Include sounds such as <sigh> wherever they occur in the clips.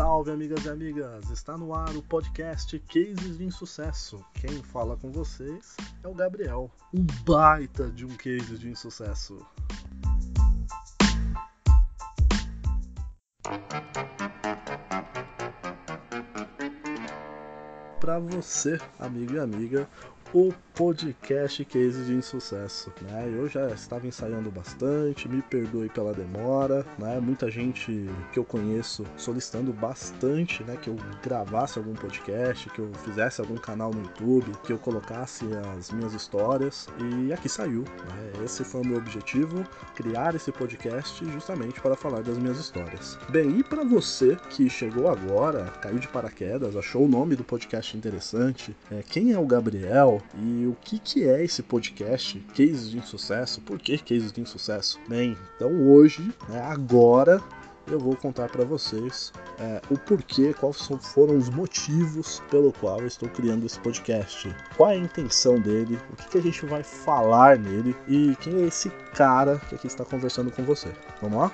Salve, amigas e amigas! Está no ar o podcast Cases de Insucesso. Quem fala com vocês é o Gabriel, um baita de um case de insucesso. Para você, amigo e amiga, o podcast Case de Insucesso. Né? Eu já estava ensaiando bastante, me perdoe pela demora, né? muita gente que eu conheço solicitando bastante né, que eu gravasse algum podcast, que eu fizesse algum canal no YouTube, que eu colocasse as minhas histórias e aqui saiu. Né? Esse foi o meu objetivo, criar esse podcast justamente para falar das minhas histórias. Bem, e para você que chegou agora, caiu de paraquedas, achou o nome do podcast interessante, é, quem é o Gabriel? E o que, que é esse podcast Cases de Insucesso? Por que Cases de Insucesso? Bem, então hoje, né, agora, eu vou contar para vocês é, o porquê, quais foram os motivos pelo qual eu estou criando esse podcast, qual é a intenção dele, o que, que a gente vai falar nele e quem é esse cara que aqui está conversando com você. Vamos lá?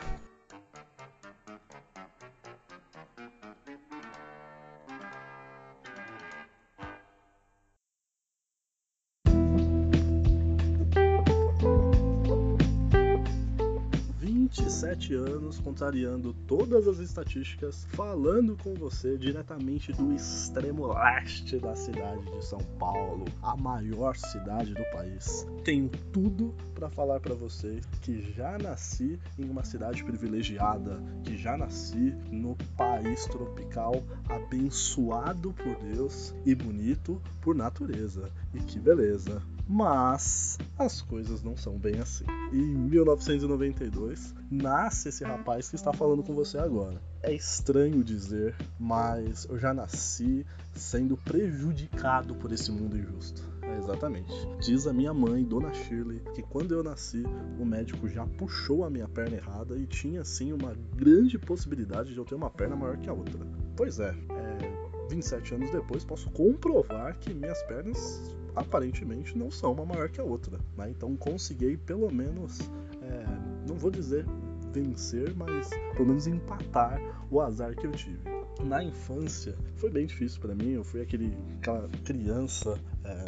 Anos, contrariando todas as estatísticas, falando com você diretamente do extremo leste da cidade de São Paulo, a maior cidade do país. Tenho tudo para falar para você que já nasci em uma cidade privilegiada, que já nasci no país tropical abençoado por Deus e bonito por natureza. E que beleza! Mas as coisas não são bem assim. Em 1992 nasce esse rapaz que está falando com você agora. É estranho dizer, mas eu já nasci sendo prejudicado por esse mundo injusto. É exatamente. Diz a minha mãe, Dona Shirley, que quando eu nasci, o médico já puxou a minha perna errada e tinha sim uma grande possibilidade de eu ter uma perna maior que a outra. Pois é, é 27 anos depois posso comprovar que minhas pernas aparentemente não são uma maior que a outra. Né? Então consegui pelo menos, é, não vou dizer vencer, mas pelo menos empatar o azar que eu tive. Na infância foi bem difícil para mim, eu fui aquele, aquela criança é,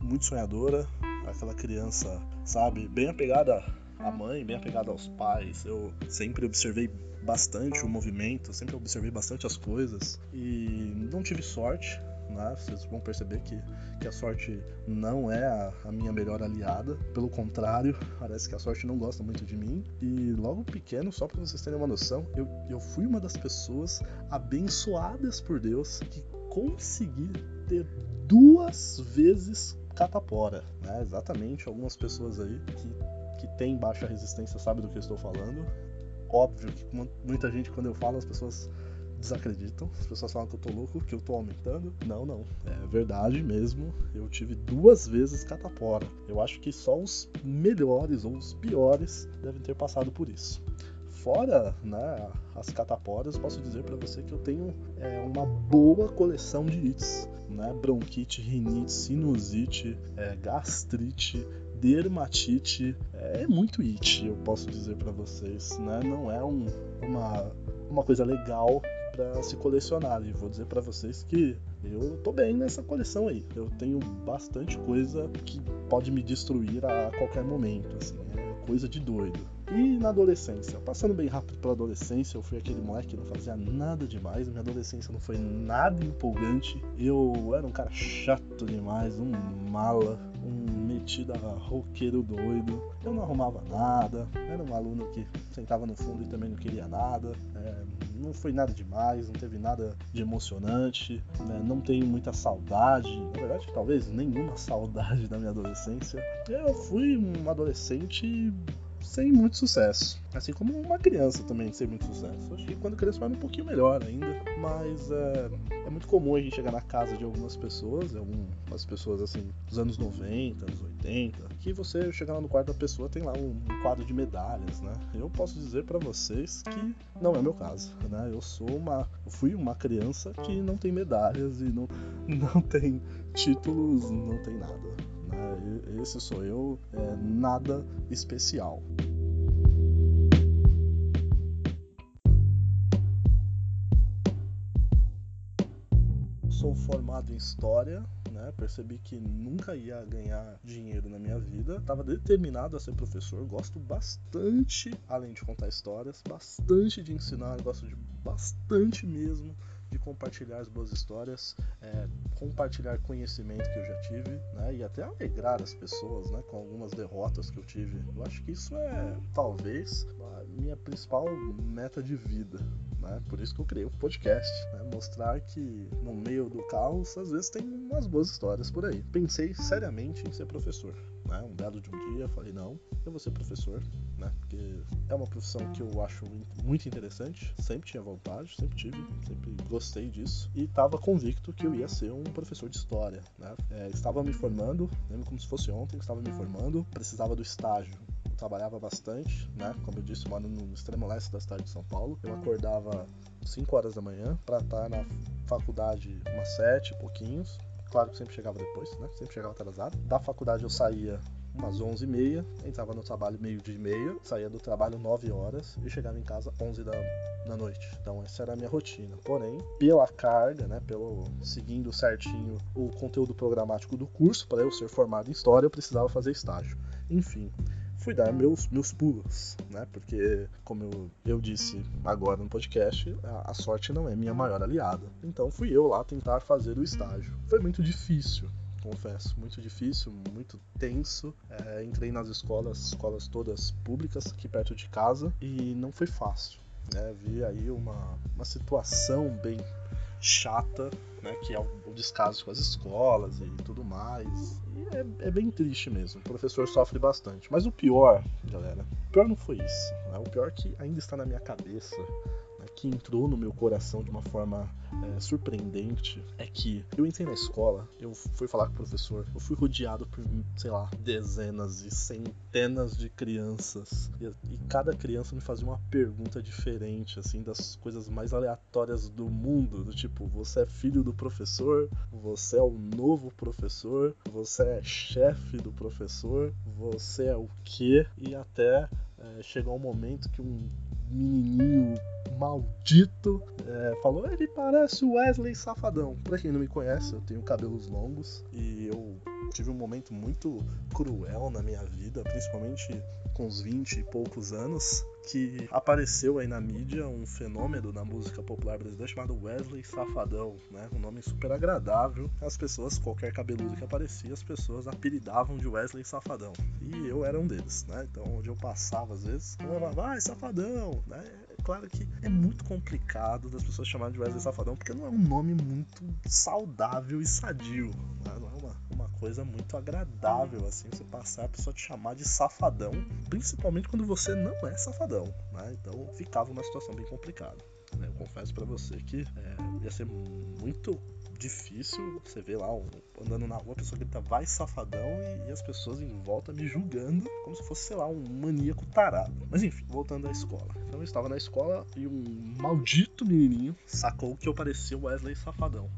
muito sonhadora, aquela criança, sabe, bem apegada à mãe, bem apegada aos pais. Eu sempre observei bastante o movimento, sempre observei bastante as coisas e não tive sorte Vocês vão perceber que, que a sorte não é a, a, minha melhor aliada, pelo contrário, <laughs> parece que a sorte não gosta muito de mim. E logo pequeno, só para vocês terem uma noção, eu, eu fui uma das pessoas abençoadas por Deus que consegui ter duas vezes catapora, né? Exatamente, algumas pessoas aí que, que têm baixa resistência sabem do que eu estou falando. Óbvio que muita gente, quando eu falo, as pessoas desacreditam. As pessoas falam que eu tô louco, que eu tô aumentando. Não, não. É verdade mesmo. Eu tive duas vezes catapora. Eu acho que só os melhores ou os piores devem ter passado por isso. Fora né, as cataporas, posso dizer para você que eu tenho é, uma boa coleção de ites. Né? Bronquite, rinite, sinusite, é, gastrite, dermatite. É muito it, eu posso dizer para vocês. Né? Não é um, uma, uma coisa legal para se colecionar. E vou dizer para vocês que eu tô bem nessa coleção aí. Eu tenho bastante coisa que pode me destruir a qualquer momento, assim, é coisa de doido. E na adolescência, passando bem rápido pela adolescência, eu fui aquele moleque que não fazia nada demais, minha adolescência não foi nada empolgante. Eu era um cara chato demais, um mala, um metido a roqueiro doido. Eu não arrumava nada, era um aluno que sentava no fundo e também não queria nada. É, não foi nada demais, não teve nada de emocionante, né? não tenho muita saudade, na verdade, talvez nenhuma <laughs> saudade da minha adolescência. Eu fui um adolescente sem muito sucesso. Assim como uma criança também sem muito sucesso. Acho que quando criança vai um pouquinho melhor ainda. Mas é, muito comum a gente chegar na casa de algumas pessoas, algumas pessoas assim, dos anos 90, anos 80, que você chegar lá no quarto da pessoa tem lá um, um quadro de medalhas, né? Eu posso dizer para vocês que não é meu caso, né? Eu sou uma. Eu fui uma criança que não tem medalhas e não, <laughs> não tem títulos, não tem nada. Né? Esse sou eu, é nada especial. Sou formado em história, né? Percebi que nunca ia ganhar dinheiro na minha vida. Tava determinado a ser professor, gosto bastante, além de contar histórias, bastante de ensinar, gosto de bastante mesmo de compartilhar as boas histórias, é, compartilhar conhecimento que eu já tive, né, e até alegrar as pessoas, né, com algumas derrotas que eu tive. Eu acho que isso é talvez a minha principal meta de vida. Né? Por isso que eu criei um podcast, né? mostrar que no meio do caos às vezes tem umas boas histórias por aí. Pensei seriamente em ser professor. Né? Um belo de um dia falei não, eu vou ser professor, né? Porque é uma profissão que eu acho muito interessante, sempre tinha vontade, sempre tive, sempre gostei disso e estava convicto que eu ia ser um professor de história, né? É, estava me formando, lembro como se fosse ontem, estava me formando, precisava do estágio trabalhava bastante, né? Como eu disse, moro no extremo leste da cidade de São Paulo. Eu acordava 5 horas da manhã para estar na faculdade umas 7 pouquinhos. Claro que sempre chegava depois, né? Sempre chegava atrasado. Da faculdade eu saía umas 11h30, entrava no trabalho meio dia e meia, saía do trabalho 9 horas e chegava em casa 11 da, da noite. Então essa era a minha rotina. Porém, pela carga, né, pelo seguindo certinho o conteúdo programático do curso, para eu ser formado em história, eu precisava fazer estágio. Enfim, fui dar meus, meus pulos, né? Porque, como eu, eu disse agora no podcast, a, a sorte não é minha maior aliada. Então fui eu lá tentar fazer o estágio. Foi muito difícil, confesso, muito difícil, muito tenso. É, entrei nas escolas, escolas todas públicas aqui perto de casa e não foi fácil. Né? Vi aí uma, uma situação bem chata, né, que é o, descaso com as escolas e tudo mais. E é, é, bem triste mesmo. O professor sofre bastante. Mas o pior, galera, o pior não foi isso. Né? O pior é que ainda está na minha cabeça que entrou no meu coração de uma forma é, surpreendente é que eu entrei na escola, eu fui falar com o professor, eu fui rodeado por, sei lá, dezenas e centenas de crianças. E, e cada criança me fazia uma pergunta diferente, assim, das coisas mais aleatórias do mundo. Do tipo, você é filho do professor? Você é o novo professor? Você é chefe do professor? Você é o quê? E até é, chegou um momento que um menininho maldito é, falou: ele parece o Wesley Safadão. Pra quem não me conhece, eu tenho cabelos longos e eu tive um momento muito cruel na minha vida, principalmente com uns 20 e poucos anos, que apareceu aí na mídia um fenômeno na música popular brasileira chamado Wesley Safadão, né? Um nome super agradável. As pessoas, qualquer cabeludo que aparecia, as pessoas apelidavam de Wesley Safadão. E eu era um deles, né? Então, onde eu passava às vezes, falava, vai, Safadão, né? É claro que é muito complicado das pessoas chamarem de Wesley Safadão, porque não é um nome muito saudável e sadio, né? Não é uma, uma coisa muito agradável, assim, você passar a pessoa te chamar de safadão, principalmente quando você não é safadão, né? Então ficava uma situação bem complicada. Né? Eu confesso para você que é, ia ser muito difícil você ver lá um, andando na rua, a pessoa grita vai safadão e, e, as pessoas em volta me julgando como se fosse, sei lá, um maníaco tarado. Mas enfim, voltando à escola. Então eu estava na escola e um maldito menininho sacou que eu parecia o Wesley Safadão.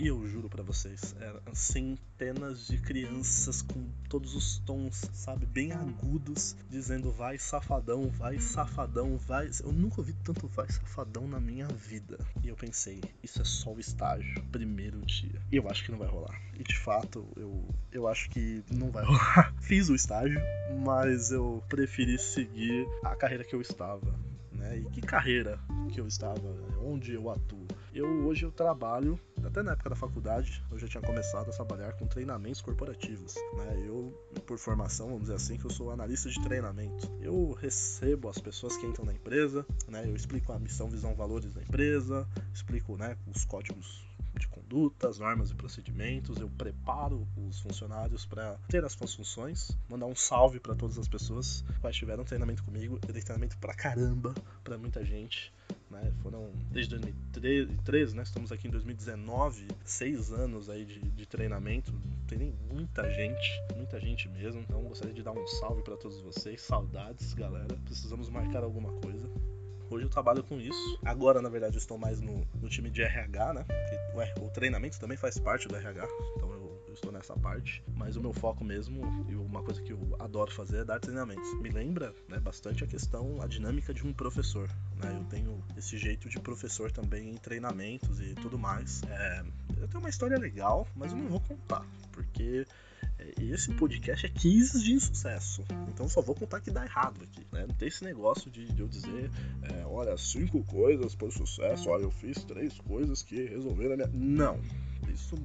E eu juro para vocês, eram centenas de crianças com todos os tons, sabe, bem agudos, dizendo vai safadão, vai safadão, vai. Eu nunca ouvi tanto vai safadão na minha vida. E eu pensei, isso é só o estágio, primeiro dia. E eu acho que não vai rolar. E de fato, eu, eu acho que não vai <laughs> rolar. Fiz o estágio, mas eu preferi seguir a carreira que eu estava. Né? E que carreira que eu estava, onde eu atuo. Eu hoje eu trabalho, até na época da faculdade, eu já tinha começado a trabalhar com treinamentos corporativos. Né? Eu, por formação, vamos dizer assim, que eu sou analista de treinamento. Eu recebo as pessoas que entram na empresa, né? eu explico a missão, visão, valores da empresa, explico né, os códigos de conduta, as normas e procedimentos, eu preparo os funcionários para ter as suas funções, mandar um salve para todas as pessoas que tiveram treinamento comigo, eu dei treinamento pra caramba para muita gente. Né? Foram desde 2013, né? Estamos aqui em 2019, seis anos aí de, de treinamento. Treinei muita gente, muita gente mesmo. Então gostaria de dar um salve para todos vocês. Saudades, galera. Precisamos marcar alguma coisa. Hoje eu trabalho com isso. Agora, na verdade, eu estou mais no, no time de RH, né? Ué, o treinamento também faz parte do RH. Então eu eu estou nessa parte, mas o meu foco mesmo, e uma coisa que eu adoro fazer é dar treinamentos. Me lembra né, bastante a questão, a dinâmica de um professor. Né? Eu tenho esse jeito de professor também em treinamentos e tudo mais. É, eu tenho uma história legal, mas eu não vou contar, porque é, esse podcast é 15 de insucesso. Então só vou contar que dá errado aqui. Né? Não tem esse negócio de, de eu dizer, é, olha, cinco coisas para o sucesso, olha, eu fiz três coisas que resolveram a minha. Não, isso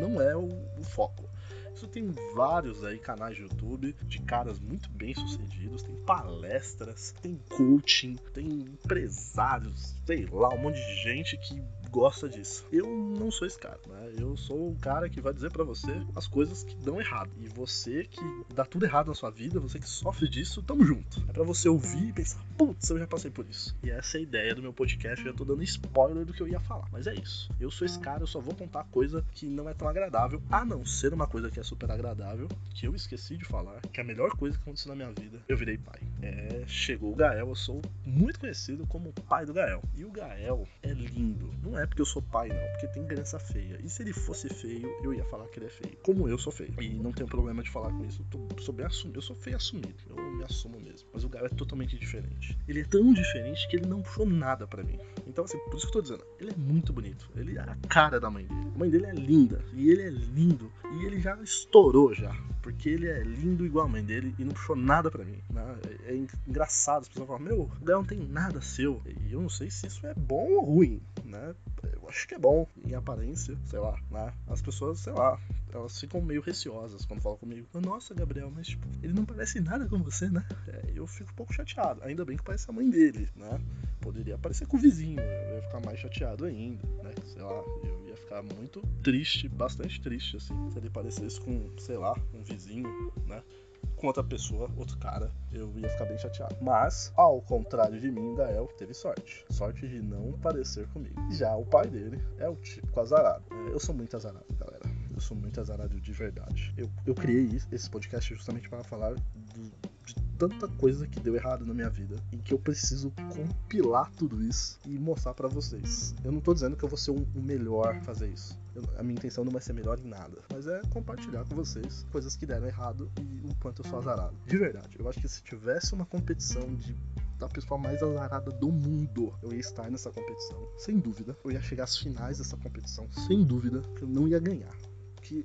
não é o, o foco. Isso tem vários aí canais de YouTube de caras muito bem sucedidos, tem palestras, tem coaching, tem empresários, sei lá, um monte de gente que gosta disso. Eu não sou esse cara, né? Eu sou o cara que vai dizer para você as coisas que dão errado. E você que dá tudo errado na sua vida, você que sofre disso, tamo junto. É para você ouvir e pensar, putz, eu já passei por isso. E essa é a ideia do meu podcast, eu já tô dando spoiler do que eu ia falar. Mas é isso. Eu sou esse cara, eu só vou contar coisa que não é tão agradável, a não ser uma coisa que é super agradável, que eu esqueci de falar, que é a melhor coisa que aconteceu na minha vida. Eu virei pai. É, chegou o Gael, eu sou muito conhecido como o pai do Gael. E o Gael é lindo. Não é é porque eu sou pai, não, porque tem criança feia. E se ele fosse feio, eu ia falar que ele é feio. Como eu sou feio. E não tenho problema de falar com isso. Eu tô, sou bem assumido. Eu sou feio assumido. Eu me assumo mesmo. Mas o Gael é totalmente diferente. Ele é tão diferente que ele não puxou nada para mim. Então, assim, por isso que eu tô dizendo, ele é muito bonito. Ele é a cara da mãe dele. A mãe dele é linda. E ele é lindo. E ele já estourou já. Porque ele é lindo igual a mãe dele e não puxou nada para mim. Né? É, é engraçado. As pessoas falam, meu, o Gael não tem nada seu. E eu não sei se isso é bom ou ruim, né? Eu acho que é bom em aparência, sei lá, né? As pessoas, sei lá, elas ficam meio receosas quando falam comigo. Nossa, Gabriel, mas tipo, ele não parece nada com você, né? É, eu fico um pouco chateado. Ainda bem que parece a mãe dele, né? Poderia parecer com o vizinho, eu ia ficar mais chateado ainda, né? Sei lá, eu ia ficar muito triste, bastante triste, assim, se ele parecesse com, sei lá, um vizinho, né? Com outra pessoa, outro cara, eu ia ficar bem chateado. Mas, ao contrário de mim, Gael teve sorte. Sorte de não parecer comigo. Já o pai dele é o típico azarado. É, eu sou muito azarado, galera. Eu sou muito azarado de verdade. Eu, eu criei esse podcast justamente para falar do, de tanta coisa que deu errado na minha vida e que eu preciso compilar tudo isso e mostrar para vocês. Eu não tô dizendo que eu vou ser o melhor fazer isso. A minha intenção não vai ser melhor em nada, mas é compartilhar com vocês coisas que deram errado e o quanto eu sou azarado. De verdade, eu acho que se tivesse uma competição de da pessoa mais azarada do mundo. Eu ia estar nessa competição, sem dúvida. Eu ia chegar às finais dessa competição, sem dúvida, eu não ia ganhar que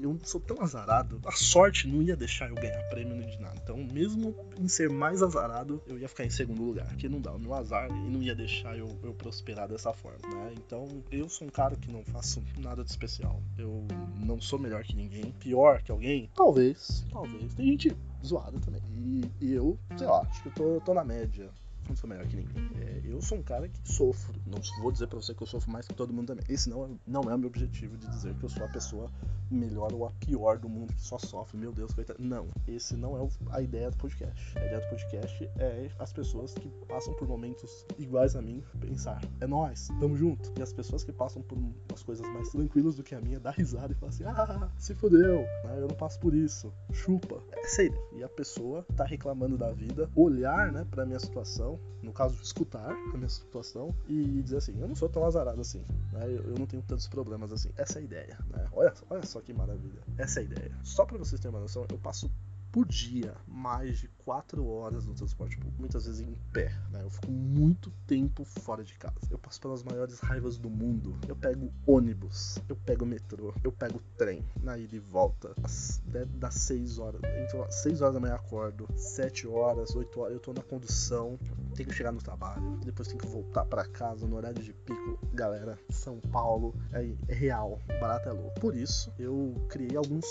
eu sou tão azarado, a sorte não ia deixar eu ganhar prêmio de nada. Então, mesmo em ser mais azarado, eu ia ficar em segundo lugar, porque não dá. O meu azar e não ia deixar eu, eu prosperar dessa forma, né? Então, eu sou um cara que não faço nada de especial. Eu não sou melhor que ninguém. Pior que alguém? Talvez, talvez. Tem gente zoada também. E, e eu, sei lá, acho que eu tô, tô na média não sou melhor que ninguém. É, eu sou um cara que sofro. Não vou dizer pra você que eu sofro mais que todo mundo também. Esse não é, não é o meu objetivo de dizer que eu sou a pessoa melhor ou a pior do mundo que só sofre. Meu Deus, coitado. Não. Esse não é a ideia do podcast. A ideia do podcast é as pessoas que passam por momentos iguais a mim pensar: é nós, tamo junto. E as pessoas que passam por as coisas mais tranquilas do que a minha <laughs> dar risada e falar assim: ah, se fodeu, né? eu não passo por isso. Chupa. É ideia. E a pessoa tá reclamando da vida, olhar, né, pra minha situação no caso, escutar a minha situação e dizer assim: eu não sou tão azarado assim, né? eu, eu, não tenho tantos problemas assim. Essa é a ideia, né? Olha, olha só que maravilha. Essa é a ideia. Só para vocês terem uma noção, eu passo por dia mais de 4 horas no transporte público, muitas vezes em pé, né? Eu fico muito tempo fora de casa. Eu passo pelas maiores raivas do mundo. Eu pego ônibus, eu pego metrô, eu pego trem na ida e volta. Às, das 6 horas, então 6 horas da manhã acordo, 7 horas, 8 horas eu tô na condução, tenho que chegar no trabalho, depois tenho que voltar para casa no horário de pico. Galera, São Paulo é, é real, barato é louco. Por isso, eu criei alguns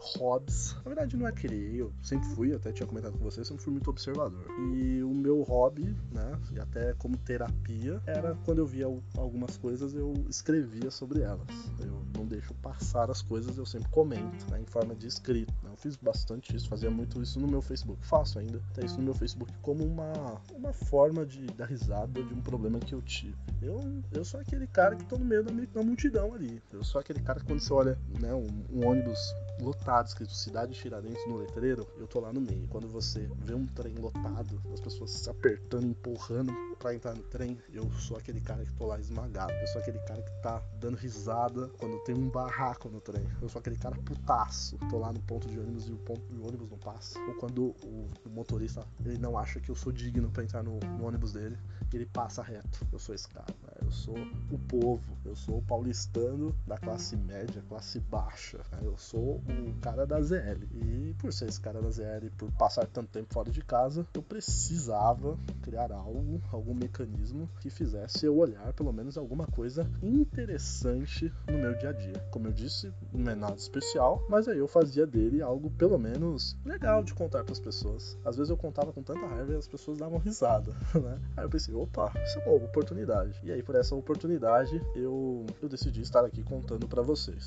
hobbies. Na verdade, não é criei, eu sempre fui, até tinha comentado com vocês, sempre fui muito observador. E o meu hobby, né, e até como terapia, era quando eu via algumas coisas, eu escrevia sobre elas. Eu não deixo passar as coisas, eu sempre comento, né, em forma de escrito. Né? Fiz bastante isso, fazia muito isso no meu Facebook. Faço ainda, até isso no meu Facebook como uma, uma forma de dar risada de um problema que eu tive. Eu, eu sou aquele cara que tô no meio da, da multidão ali. Eu sou aquele cara que quando você olha né, um, um ônibus lotado, escrito Cidade Tiradentes no letreiro, eu tô lá no meio. Quando você vê um trem lotado, as pessoas se apertando, empurrando para entrar no trem, eu sou aquele cara que tô lá esmagado. Eu sou aquele cara que tá dando risada quando tem um barraco no trem. Eu sou aquele cara putaço. Tô lá no ponto de ônibus e o, ponto, o ônibus não passa. Ou quando o, o, motorista ele não acha que eu sou digno para entrar no, no, ônibus dele, ele passa reto. Eu sou esse cara. Né? Eu sou o povo. Eu sou o paulistano da classe média, classe baixa. Né? Eu sou o cara da ZL. E por ser esse cara da ZL, por passar tanto tempo fora de casa, eu precisava criar algo, algum mecanismo que fizesse eu olhar pelo menos alguma coisa interessante no meu dia a dia. Como eu disse, não é nada especial, mas aí eu fazia dele algo pelo menos legal de contar para as pessoas. Às vezes eu contava com tanta raiva e as pessoas davam risada, <laughs> né? Aí eu pensei, opa, isso é uma oportunidade. E aí por essa oportunidade eu, eu decidi estar aqui contando para vocês.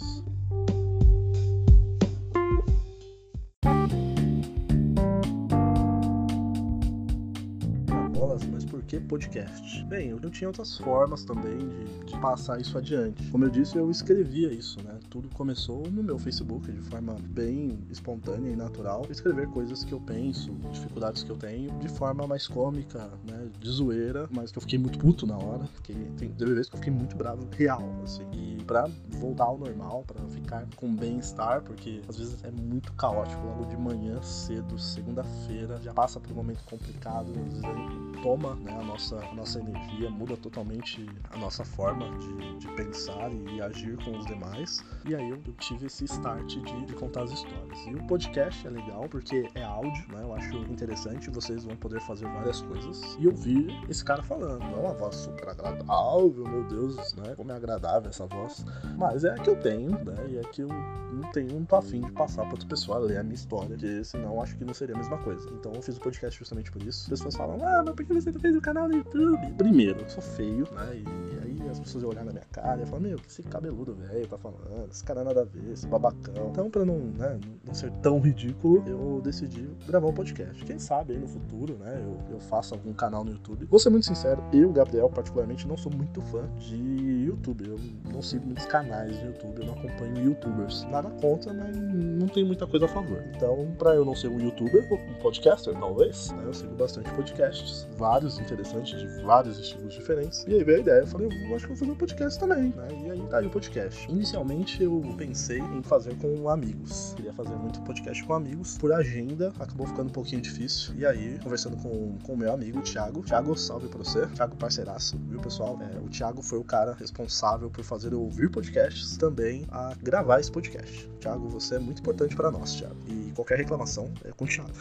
mas por que podcast? Bem, eu tinha outras formas também de, de, passar isso adiante. Como eu disse, eu escrevia isso, né? Tudo começou no meu Facebook, de forma bem espontânea e natural. Escrever coisas que eu penso, dificuldades que eu tenho, de forma mais cômica, né? De zoeira, mas que eu fiquei muito puto na hora. Fiquei, tem, vezes que eu fiquei muito bravo, real, assim. E pra voltar ao normal, para ficar com bem-estar, porque às vezes é muito caótico. Logo de manhã, cedo, segunda-feira, já passa por um momento complicado, às vezes toma né, a nossa, a nossa energia, muda totalmente a nossa forma de, de pensar e agir com os demais. E aí eu, tive esse start de, de, contar as histórias. E o podcast é legal porque é áudio, né? Eu acho interessante, vocês vão poder fazer várias coisas. E ouvir esse cara falando. Não é uma voz super agradável, meu Deus, né? Como é agradável essa voz. Mas é a que eu tenho, né? E é que eu não tenho, tô afim de passar para outra pessoa ler a minha história, porque senão acho que não seria a mesma coisa. Então eu fiz o podcast justamente por isso. As pessoas falam, ah, mas por que você fez o canal no YouTube? Primeiro, eu sou feio, né? E as pessoas iam olhar na minha cara e falar, meu, que esse cabeludo velho tá falando, esse cara nada a ver, esse babacão. Então, pra não, né, não ser tão ridículo, eu decidi gravar um podcast. Quem sabe aí no futuro, né, eu, eu faço algum canal no YouTube. Vou ser muito sincero, eu, Gabriel, particularmente, não sou muito fã de YouTube. Eu não sigo muitos canais no YouTube, eu não acompanho youtubers. Nada contra, mas não tem muita coisa a favor. Então, pra eu não ser um youtuber, um podcaster, talvez, né, eu sigo bastante podcasts vários interessantes, de vários estilos diferentes. E aí veio a ideia, eu falei, eu acho que vou fazer um podcast também, né? E aí tá aí o podcast. Inicialmente eu pensei em fazer com amigos. Queria fazer muito podcast com amigos. Por agenda, acabou ficando um pouquinho difícil. E aí, conversando com o meu amigo, Thiago. Thiago, salve pra você. Thiago, parceiraço, viu, pessoal? É, o Thiago foi o cara responsável por fazer eu ouvir podcasts, também a gravar esse podcast. Thiago, você é muito importante para nós, Thiago. E qualquer reclamação é com o Thiago.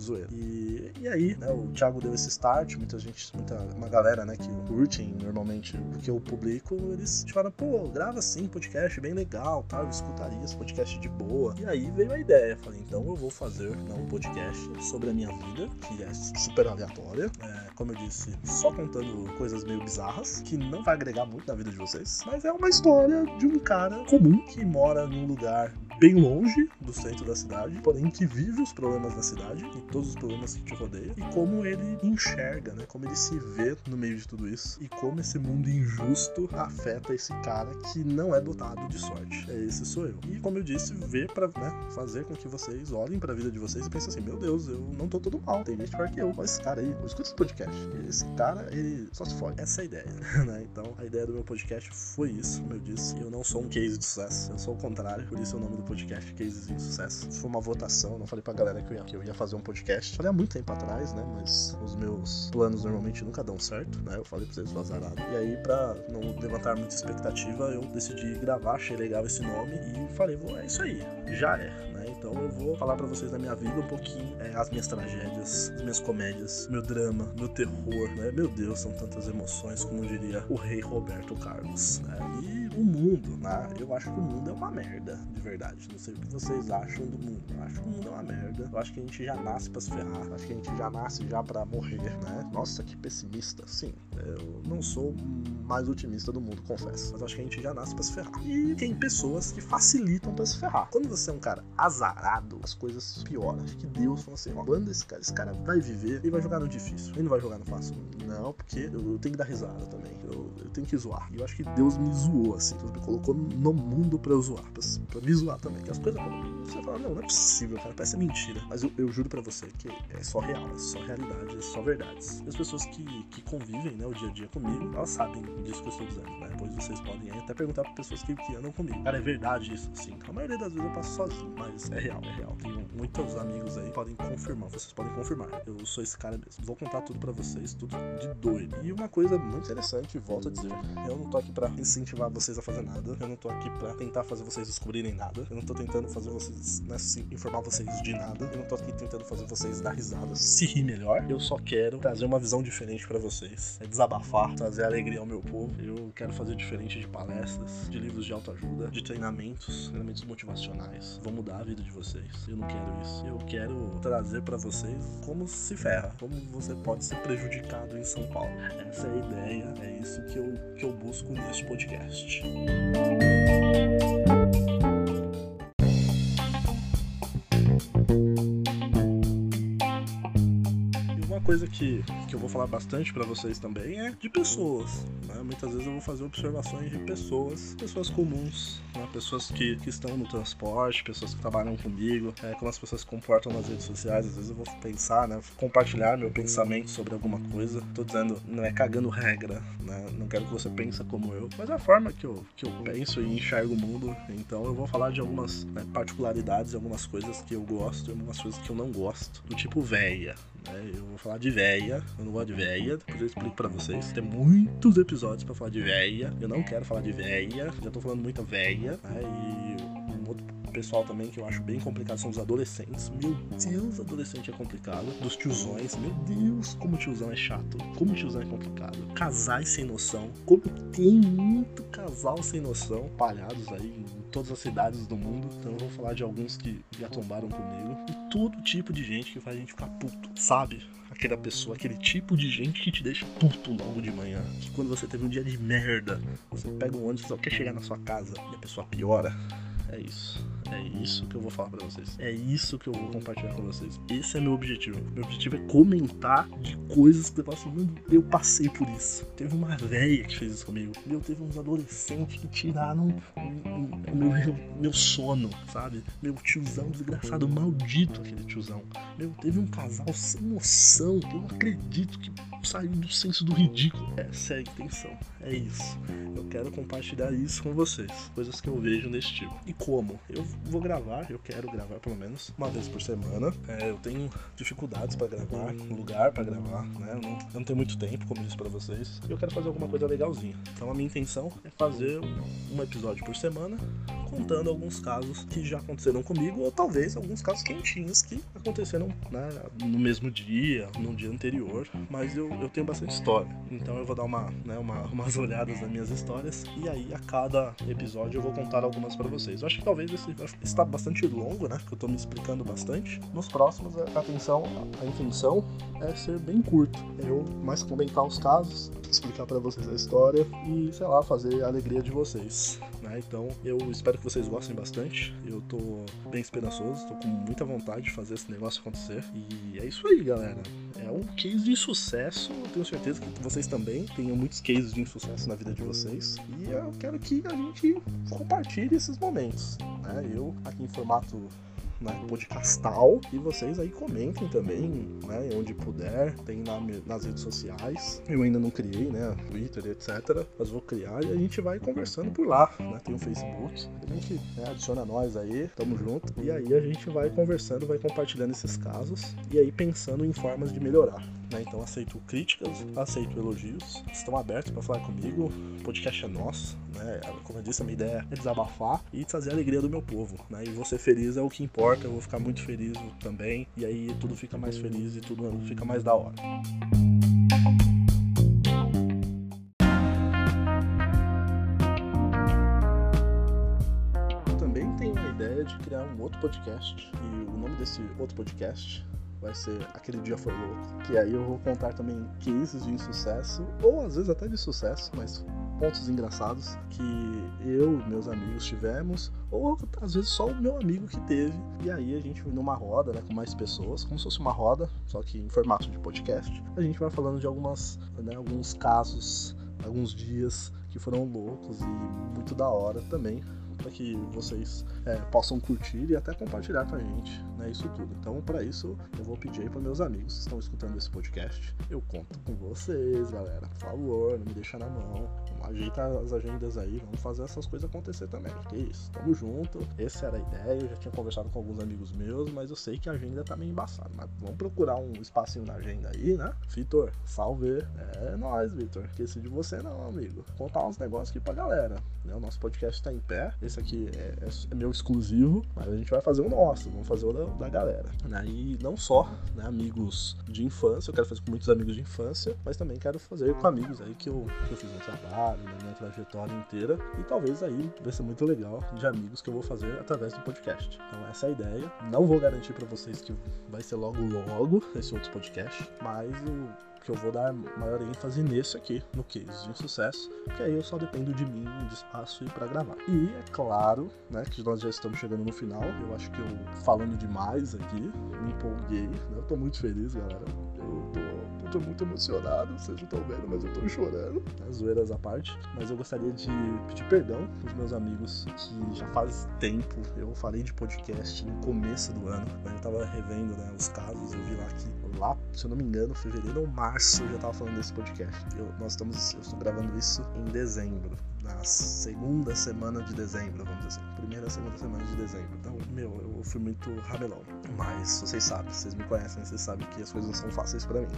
Zoeira. E, e aí, né, o Thiago deu esse start, muita gente, muita, uma galera, né, que curtem normalmente o que eu publico, eles falaram, pô, grava assim, podcast bem legal, tal, eu escutaria esse podcast de boa. E aí veio a ideia, falei, então eu vou fazer um podcast sobre a minha vida, que é super aleatória, é, como eu disse, só contando coisas meio bizarras, que não vai agregar muito na vida de vocês, mas é uma história de um cara comum que mora num lugar bem longe do centro da cidade, porém que vive os problemas da cidade e todos os problemas que te rodeiam e como ele enxerga, né? Como ele se vê no meio de tudo isso e como esse mundo injusto afeta esse cara que não é dotado de sorte. É esse sou eu. E como eu disse, ver para né, fazer com que vocês olhem para a vida de vocês e pensem assim: meu Deus, eu não tô todo mal. Tem gente pior que eu. Olha esse cara aí, escuta esse podcast. Esse cara, ele só se fode. Essa é a ideia, <laughs> né? Então a ideia do meu podcast foi isso, como eu disse. Eu não sou um case de sucesso, eu sou o contrário, por isso é o nome do podcast Cases de Sucesso. Foi uma votação, não falei pra galera que eu ia, que eu ia fazer um podcast. Falei há muito tempo atrás, né? Mas os meus planos normalmente nunca dão certo, né? Eu falei pra vocês azarado. E aí, pra não levantar muita expectativa, eu decidi gravar, achei legal esse nome e falei, é isso aí, já é, né? Então eu vou falar para vocês da minha vida um pouquinho, é, as minhas tragédias, as minhas comédias, meu drama, meu terror, né? Meu Deus, são tantas emoções, como diria o rei Roberto Carlos, né? E o mundo, né? Eu acho que o mundo é uma merda, de verdade. Não sei o que vocês acham do mundo. Eu acho que o mundo é uma merda. Eu acho que a gente já nasce pra se ferrar. Eu acho que a gente já nasce já pra morrer, né? Nossa, que pessimista. Sim, eu não sou mais otimista do mundo, confesso. Mas acho que a gente já nasce pra se ferrar. E tem pessoas que facilitam pra se ferrar. Quando você é um cara azarado, as coisas pioram. Acho que Deus falou assim: ó, quando esse cara, esse cara vai viver, ele vai jogar no difícil. Ele não vai jogar no fácil. Não, porque eu, eu tenho que dar risada também. Eu, eu tenho que zoar. E eu acho que Deus me zoou assim, me colocou no mundo pra eu zoar, pra, pra me zoar também. Que as coisas você fala, não, não é possível, cara, parece mentira. Mas eu, eu juro pra você que é só real, é só realidade, é só verdades. E as pessoas que, que convivem, né, o dia a dia comigo, elas sabem disso que eu estou dizendo, né? Depois vocês podem até perguntar pra pessoas que, que andam comigo. Cara, é verdade isso, sim. A maioria das vezes eu passo sozinho, mas é real, é real. Tenho muitos amigos aí que podem confirmar, vocês podem confirmar. Eu sou esse cara mesmo. Vou contar tudo pra vocês, tudo de doido. E uma coisa muito interessante, volto a dizer, eu não tô aqui pra incentivar vocês a fazer nada. Eu não tô aqui pra tentar fazer vocês descobrirem nada. Eu não tô tentando fazer vocês, né, informar vocês de nada. Eu não tô aqui tentando fazer vocês dar risadas, se rir melhor. Eu só quero trazer uma visão diferente para vocês. É desabafar, trazer alegria ao meu povo. Eu quero fazer diferente de palestras, de livros de autoajuda, de treinamentos, treinamentos motivacionais. Vou mudar a vida de vocês. Eu não quero isso. Eu quero trazer para vocês como se ferra, como você pode ser prejudicado em São Paulo. Essa é a ideia, é isso que eu, que eu busco neste podcast. much. Coisa que, que eu vou falar bastante para vocês também é de pessoas. Né? Muitas vezes eu vou fazer observações de pessoas, pessoas comuns, né? pessoas que, que estão no transporte, pessoas que trabalham comigo, é, como as pessoas se comportam nas redes sociais. Às vezes eu vou pensar, né? compartilhar meu pensamento sobre alguma coisa. Tô dizendo, não é cagando regra, né? não quero que você pense como eu, mas é a forma que eu, que eu penso e enxergo o mundo. Então eu vou falar de algumas né, particularidades, algumas coisas que eu gosto e algumas coisas que eu não gosto, do tipo véia. Né? Eu vou falar de véia, eu não gosto de véia, depois eu explico pra vocês. Tem muitos episódios pra falar de véia, eu não quero falar de véia, já tô falando muita véia, né? Pessoal também que eu acho bem complicado são os adolescentes. Meu Deus, adolescente é complicado. Dos tiozões, meu Deus, como tiozão é chato. Como tiozão é complicado. Casais sem noção. Como tem muito casal sem noção palhados aí em todas as cidades do mundo. Então eu vou falar de alguns que já tombaram comigo. E todo tipo de gente que faz a gente ficar puto, sabe? aquela pessoa, aquele tipo de gente que te deixa puto logo de manhã. Que quando você teve um dia de merda, você pega um ônibus e só quer chegar na sua casa e a pessoa piora. É isso. É isso que eu vou falar para vocês. É isso que eu vou compartilhar com vocês. Esse é meu objetivo. Meu objetivo é comentar de coisas que eu falo assim, eu passei por isso. Teve uma velha que fez isso comigo. Meu, teve uns adolescentes que tiraram o meu, meu sono, sabe? Meu tiozão desgraçado, maldito aquele tiozão. Meu, teve um casal sem noção. Eu não acredito que saiu do senso do ridículo. Essa é a intenção. É isso. Eu quero compartilhar isso com vocês. Coisas que eu vejo nesse tipo. E como? Eu vou gravar, eu quero gravar pelo menos uma vez por semana. É, eu tenho dificuldades para gravar, um lugar para gravar, né? Eu não, eu não, tenho muito tempo, como disse para vocês. E eu quero fazer alguma coisa legalzinha. Então a minha intenção é fazer um episódio por semana, contando alguns casos que já aconteceram comigo, ou talvez alguns casos quentinhos que aconteceram né, no mesmo dia, no dia anterior. Mas eu, eu tenho bastante história. Então eu vou dar uma, né, uma, umas olhadas nas minhas histórias. E aí a cada episódio eu vou contar algumas para vocês. Eu acho que talvez esse está bastante longo, né? Que eu tô me explicando bastante. Nos próximos, a atenção, a intenção é ser bem curto. É eu mais comentar os casos, explicar para vocês a história e, sei lá, fazer a alegria de vocês. Né? Então eu espero que vocês gostem bastante. Eu tô bem esperançoso, tô com muita vontade de fazer esse negócio acontecer. E é isso aí, galera. É um case de sucesso. Eu tenho certeza que vocês também tenham muitos cases de sucesso na vida de vocês. E eu quero que a gente compartilhe esses momentos. Né? Eu, aqui em formato né, podcastal. E vocês aí comentem também, né, onde puder, tem lá nas redes sociais. Eu ainda não criei, né, Twitter, etc. Mas vou criar e a gente vai conversando por lá, né? Tem o Facebook, a gente né, adiciona nós aí, tamo junto. E aí a gente vai conversando, vai compartilhando esses casos e aí pensando em formas de melhorar. Né? Então aceito críticas, aceito elogios, estão abertos para falar comigo. O podcast é nosso, né? Como eu disse, a minha ideia é desabafar e trazer a alegria do meu povo, né? E você feliz é o que importa, eu vou ficar muito feliz também, e aí tudo fica mais feliz e tudo fica mais da hora. Eu também tenho a ideia de criar um outro podcast, e o nome desse outro podcast vai ser Aquele Dia Foi Louco. Que aí eu vou contar também cases de insucesso, ou às vezes até de sucesso, mas pontos engraçados que eu e meus amigos tivemos, ou às vezes só o meu amigo que teve. E aí a gente numa roda, né, com mais pessoas, como se fosse uma roda, só que em formato de podcast, a gente vai falando de algumas, né, alguns casos, alguns dias que foram loucos e muito da hora também para que vocês é, possam curtir e até compartilhar com a gente, né, isso tudo. Então, para isso, eu vou pedir aí para meus amigos que estão escutando esse podcast, eu conto com vocês, galera. Por favor, não me deixa na mão. Ajeita as agendas aí, vamos fazer essas coisas acontecer também. Que isso, tamo junto. Essa era a ideia, eu já tinha conversado com alguns amigos meus, mas eu sei que a agenda tá meio embaçada. Mas vamos procurar um espacinho na agenda aí, né? Vitor, salve. É nóis, Vitor. Esqueci de você não, amigo. Contar uns negócios aqui pra galera. Né? O nosso podcast tá em pé. Esse aqui é, é, é, meu exclusivo, mas a gente vai fazer o nosso, vamos fazer o da, da galera. Né? E não só né, amigos de infância, eu quero fazer com muitos amigos de infância, mas também quero fazer com amigos aí que eu, que eu fiz no trabalho, minha trajetória inteira. E talvez aí vai ser muito legal de amigos que eu vou fazer através do podcast. Então essa é a ideia. Não vou garantir para vocês que vai ser logo logo esse outro podcast, mas o que eu vou dar maior ênfase nesse aqui, no case de sucesso, que aí eu só dependo de mim, de espaço e para gravar. E é claro, né, que nós já estamos chegando no final. Eu acho que eu falando demais aqui, me empolguei, né? Eu tô muito feliz, galera. Eu tô tô muito emocionado, vocês não estão vendo, mas eu tô chorando. As zoeiras à parte. Mas eu gostaria de pedir perdão pros meus amigos que já faz tempo eu falei de podcast no começo do ano. Quando eu tava revendo né, os casos, eu vi lá que lá, se eu não me engano, fevereiro ou março eu já tava falando desse podcast. Eu, nós estamos, eu estou gravando isso em dezembro na segunda semana de dezembro, vamos dizer assim. Primeira, segunda semana de dezembro. Então, meu, eu fui muito ramelão. Mas vocês sabem, vocês me conhecem, vocês sabem que as coisas não são fáceis para mim.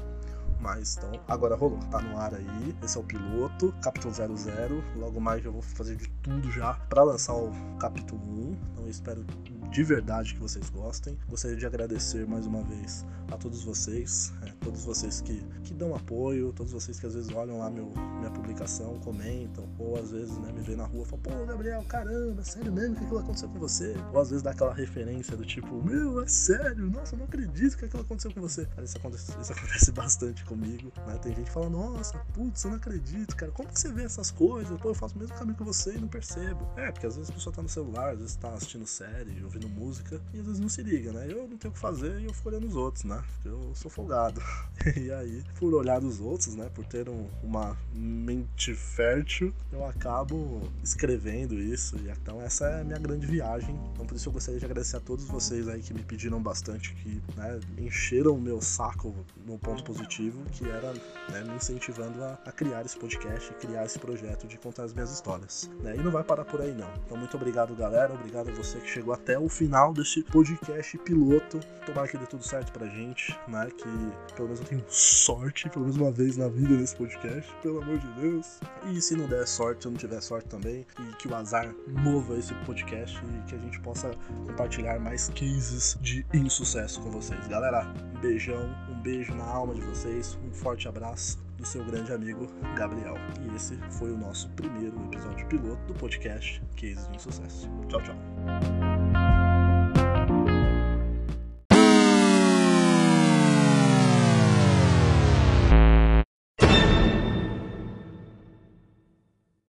Mas então, agora rolou, tá no ar aí. Esse é o piloto, capítulo 00. Logo mais eu vou fazer de tudo já para lançar o capítulo 1. Então eu espero de verdade que vocês gostem. Gostaria de agradecer mais uma vez a todos vocês, é, todos vocês que, que dão apoio, todos vocês que às vezes olham lá meu, minha publicação, comentam, ou às vezes né, me vê na rua e falam, pô, Gabriel, caramba, sério mesmo, o que, que aconteceu com você? Ou às vezes dá aquela referência do tipo, meu, é sério, nossa, não acredito que aquilo aconteceu com você. Isso acontece, isso acontece <laughs> bastante comigo, né? Tem gente que fala, nossa, putz, eu não acredito, cara, como que você vê essas coisas? Pô, eu faço o mesmo caminho que você e não percebo. É, porque às vezes a pessoa tá no celular, às vezes tá assistindo série, ouvindo música, e às vezes não se liga, né? Eu não tenho o que fazer e eu fico olhando os outros, né? Porque eu sou folgado. <laughs> e aí, por olhar dos outros, né? Por ter um, uma mente fértil, eu acabo escrevendo isso. E então essa é a minha grande viagem. Então por isso eu gostaria de agradecer a todos vocês aí que me pediram bastante, que né, encheram o meu saco no ponto positivo, que era né, me incentivando a, a, criar esse podcast, criar esse projeto de contar as minhas histórias. Né? E não vai parar por aí não. Então muito obrigado, galera. Obrigado a você que chegou até o final desse podcast piloto. Tomara que dê tudo certo pra gente, né? Que pelo menos eu tenho sorte, pelo menos uma vez na vida nesse podcast, pelo amor de Deus. E se não der sorte, se não tiver sorte também, e que o azar mova esse podcast e que a gente possa compartilhar mais cases de insucesso com vocês. Galera, um beijão, um beijo na alma de vocês, um forte abraço do seu grande amigo Gabriel. E esse foi o nosso primeiro episódio piloto do podcast Cases de Insucesso. Tchau, tchau.